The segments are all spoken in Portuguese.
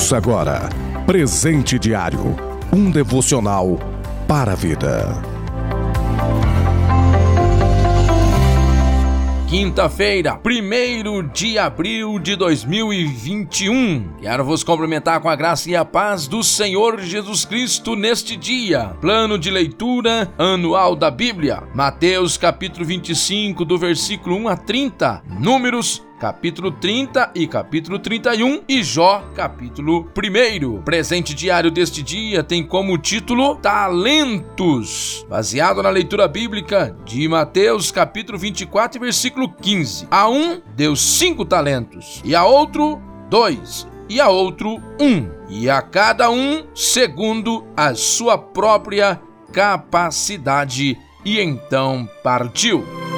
Ouça agora Presente Diário um devocional para a vida. Quinta-feira, 1 de abril de 2021. Quero vos cumprimentar com a graça e a paz do Senhor Jesus Cristo neste dia. Plano de leitura anual da Bíblia. Mateus capítulo 25, do versículo 1 a 30. Números capítulo 30 e capítulo 31 e Jó, capítulo 1. Presente diário deste dia tem como título Talentos, baseado na leitura bíblica de Mateus, capítulo 24, versículo 15. A um deu cinco talentos e a outro dois e a outro um, e a cada um segundo a sua própria capacidade. E então partiu.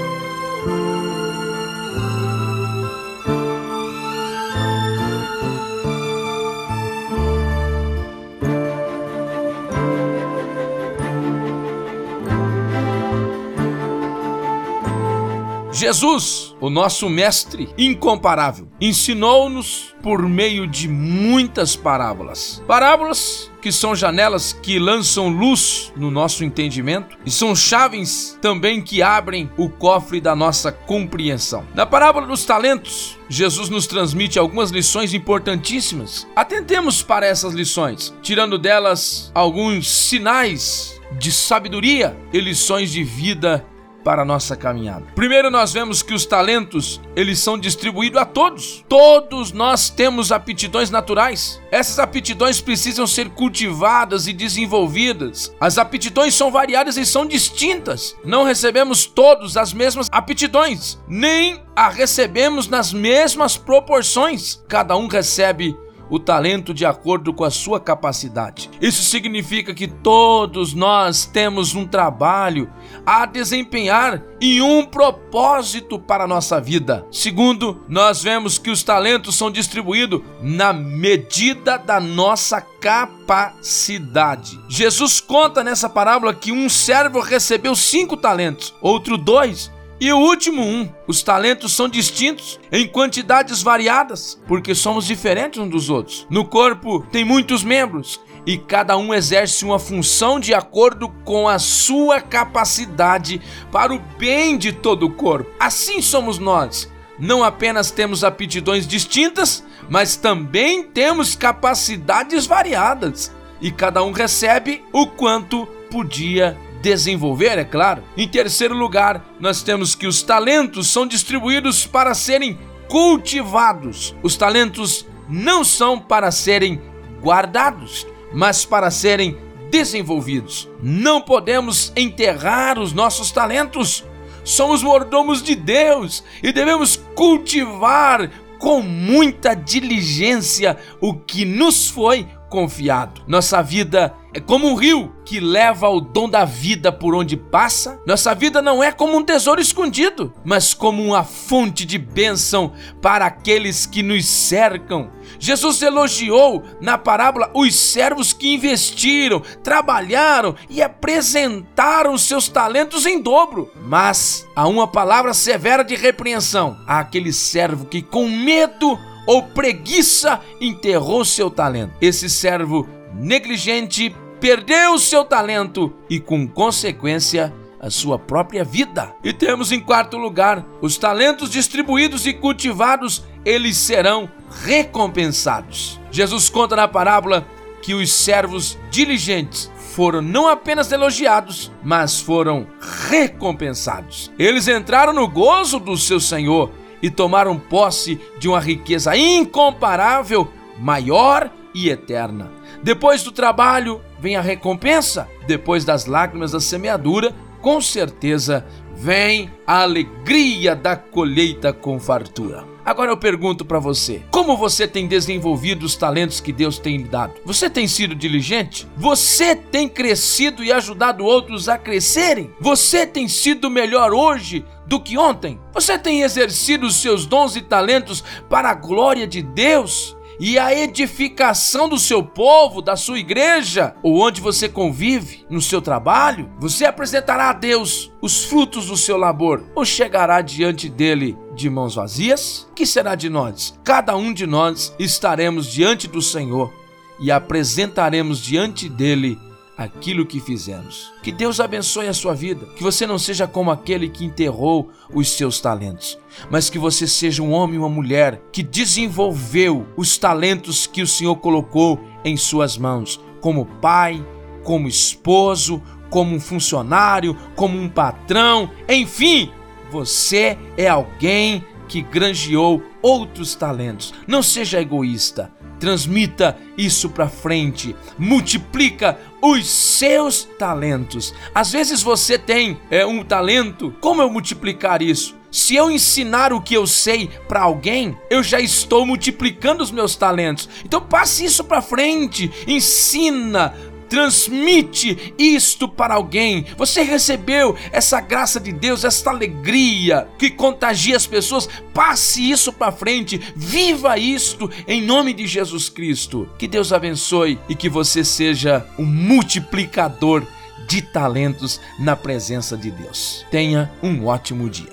Jesus, o nosso mestre incomparável, ensinou-nos por meio de muitas parábolas. Parábolas que são janelas que lançam luz no nosso entendimento e são chaves também que abrem o cofre da nossa compreensão. Na parábola dos talentos, Jesus nos transmite algumas lições importantíssimas. Atentemos para essas lições, tirando delas alguns sinais de sabedoria e lições de vida para a nossa caminhada. Primeiro nós vemos que os talentos, eles são distribuídos a todos. Todos nós temos aptidões naturais. Essas aptidões precisam ser cultivadas e desenvolvidas. As aptidões são variadas e são distintas. Não recebemos todos as mesmas aptidões, nem a recebemos nas mesmas proporções. Cada um recebe o talento de acordo com a sua capacidade. Isso significa que todos nós temos um trabalho a desempenhar e um propósito para a nossa vida. Segundo, nós vemos que os talentos são distribuídos na medida da nossa capacidade. Jesus conta nessa parábola que um servo recebeu cinco talentos, outro dois e o último um, os talentos são distintos em quantidades variadas, porque somos diferentes uns dos outros. No corpo tem muitos membros e cada um exerce uma função de acordo com a sua capacidade para o bem de todo o corpo. Assim somos nós. Não apenas temos aptidões distintas, mas também temos capacidades variadas e cada um recebe o quanto podia desenvolver, é claro. Em terceiro lugar, nós temos que os talentos são distribuídos para serem cultivados. Os talentos não são para serem guardados, mas para serem desenvolvidos. Não podemos enterrar os nossos talentos. Somos mordomos de Deus e devemos cultivar com muita diligência o que nos foi confiado. Nossa vida é como um rio que leva o dom da vida por onde passa. Nossa vida não é como um tesouro escondido, mas como uma fonte de bênção para aqueles que nos cercam. Jesus elogiou na parábola os servos que investiram, trabalharam e apresentaram seus talentos em dobro. Mas há uma palavra severa de repreensão àquele servo que, com medo ou preguiça, enterrou seu talento. Esse servo negligente perdeu seu talento e, com consequência, a sua própria vida. E temos em quarto lugar, os talentos distribuídos e cultivados, eles serão recompensados. Jesus conta na parábola que os servos diligentes foram não apenas elogiados, mas foram recompensados. Eles entraram no gozo do seu Senhor e tomaram posse de uma riqueza incomparável, maior e eterna. Depois do trabalho vem a recompensa, depois das lágrimas da semeadura, com certeza vem a alegria da colheita com fartura. Agora eu pergunto para você: como você tem desenvolvido os talentos que Deus tem lhe dado? Você tem sido diligente? Você tem crescido e ajudado outros a crescerem? Você tem sido melhor hoje do que ontem? Você tem exercido os seus dons e talentos para a glória de Deus? E a edificação do seu povo, da sua igreja, ou onde você convive, no seu trabalho, você apresentará a Deus os frutos do seu labor, ou chegará diante dele de mãos vazias? Que será de nós? Cada um de nós estaremos diante do Senhor e apresentaremos diante dele aquilo que fizemos. Que Deus abençoe a sua vida, que você não seja como aquele que enterrou os seus talentos, mas que você seja um homem e uma mulher que desenvolveu os talentos que o Senhor colocou em suas mãos, como pai, como esposo, como um funcionário, como um patrão, enfim, você é alguém que granjeou outros talentos. Não seja egoísta transmita isso para frente, multiplica os seus talentos. Às vezes você tem é, um talento, como eu multiplicar isso? Se eu ensinar o que eu sei para alguém, eu já estou multiplicando os meus talentos. Então passe isso para frente, ensina, transmite isto para alguém. Você recebeu essa graça de Deus, esta alegria que contagia as pessoas. Passe isso para frente, viva isto em nome de Jesus Cristo. Que Deus abençoe e que você seja um multiplicador de talentos na presença de Deus. Tenha um ótimo dia.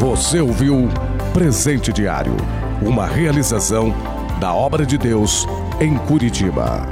Você ouviu Presente Diário, uma realização da obra de Deus em Curitiba.